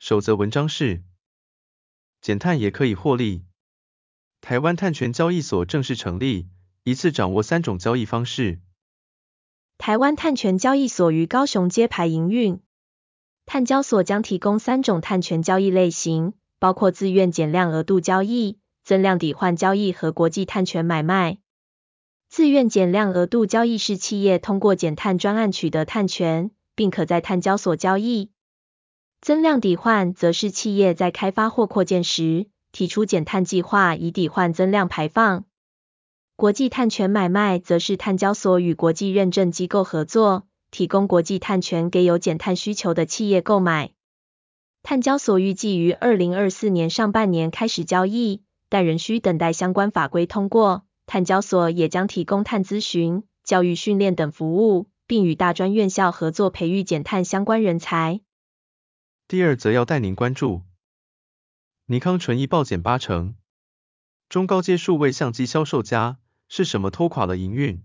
守则文章是：减碳也可以获利。台湾碳权交易所正式成立，一次掌握三种交易方式。台湾碳权交易所于高雄揭牌营运。碳交所将提供三种碳权交易类型，包括自愿减量额度交易、增量抵换交易和国际碳权买卖。自愿减量额度交易是企业通过减碳专案取得碳权，并可在碳交所交易。增量抵换则是企业在开发或扩建时，提出减碳计划以抵换增量排放。国际碳权买卖则是碳交所与国际认证机构合作，提供国际碳权给有减碳需求的企业购买。碳交所预计于二零二四年上半年开始交易，但仍需等待相关法规通过。碳交所也将提供碳咨询、教育训练等服务，并与大专院校合作培育减碳相关人才。第二则要带您关注，尼康纯益暴减八成，中高阶数位相机销售家，是什么拖垮了营运？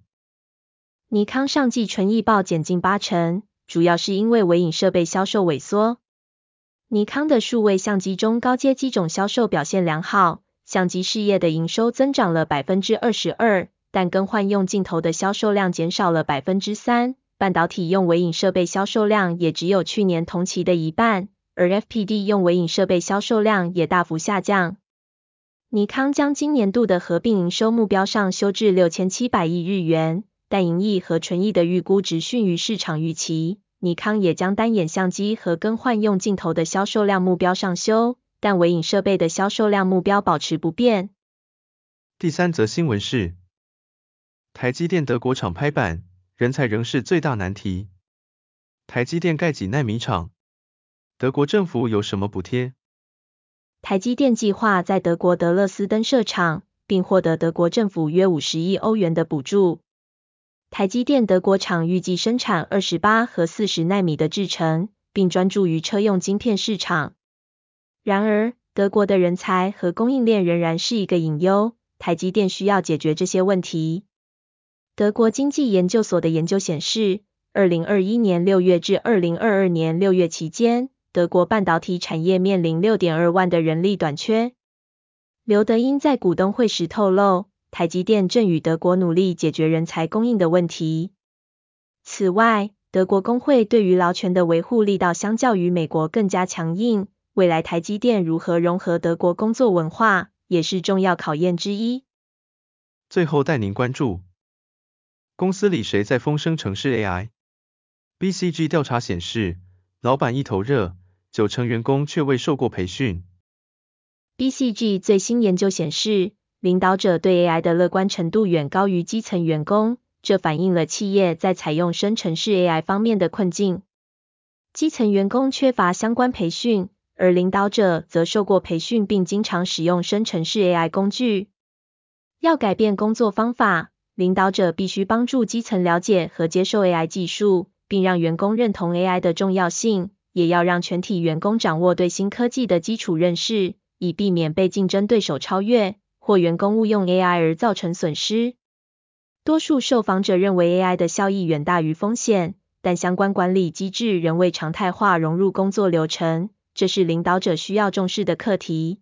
尼康上季纯益暴减近八成，主要是因为微影设备销售萎缩。尼康的数位相机中高阶机种销售表现良好。相机事业的营收增长了百分之二十二，但更换用镜头的销售量减少了百分之三，半导体用微影设备销售量也只有去年同期的一半，而 FPD 用微影设备销售量也大幅下降。尼康将今年度的合并营收目标上修至六千七百亿日元，但盈利和纯益的预估值逊于市场预期。尼康也将单眼相机和更换用镜头的销售量目标上修。但微影设备的销售量目标保持不变。第三则新闻是，台积电德国厂拍板，人才仍是最大难题。台积电盖几奈米厂，德国政府有什么补贴？台积电计划在德国德勒斯登设厂，并获得德国政府约五十亿欧元的补助。台积电德国厂预计生产二十八和四十奈米的制程，并专注于车用晶片市场。然而，德国的人才和供应链仍然是一个隐忧，台积电需要解决这些问题。德国经济研究所的研究显示，二零二一年六月至二零二二年六月期间，德国半导体产业面临六点二万的人力短缺。刘德英在股东会时透露，台积电正与德国努力解决人才供应的问题。此外，德国工会对于劳权的维护力道相较于美国更加强硬。未来台积电如何融合德国工作文化，也是重要考验之一。最后带您关注，公司里谁在风声城市 AI？BCG 调查显示，老板一头热，九成员工却未受过培训。BCG 最新研究显示，领导者对 AI 的乐观程度远高于基层员工，这反映了企业在采用生成式 AI 方面的困境。基层员工缺乏相关培训。而领导者则受过培训，并经常使用生成式 AI 工具。要改变工作方法，领导者必须帮助基层了解和接受 AI 技术，并让员工认同 AI 的重要性，也要让全体员工掌握对新科技的基础认识，以避免被竞争对手超越，或员工误用 AI 而造成损失。多数受访者认为 AI 的效益远大于风险，但相关管理机制仍未常态化融入工作流程。这是领导者需要重视的课题。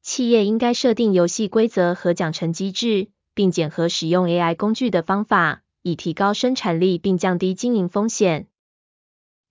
企业应该设定游戏规则和奖惩机制，并检核使用 AI 工具的方法，以提高生产力并降低经营风险。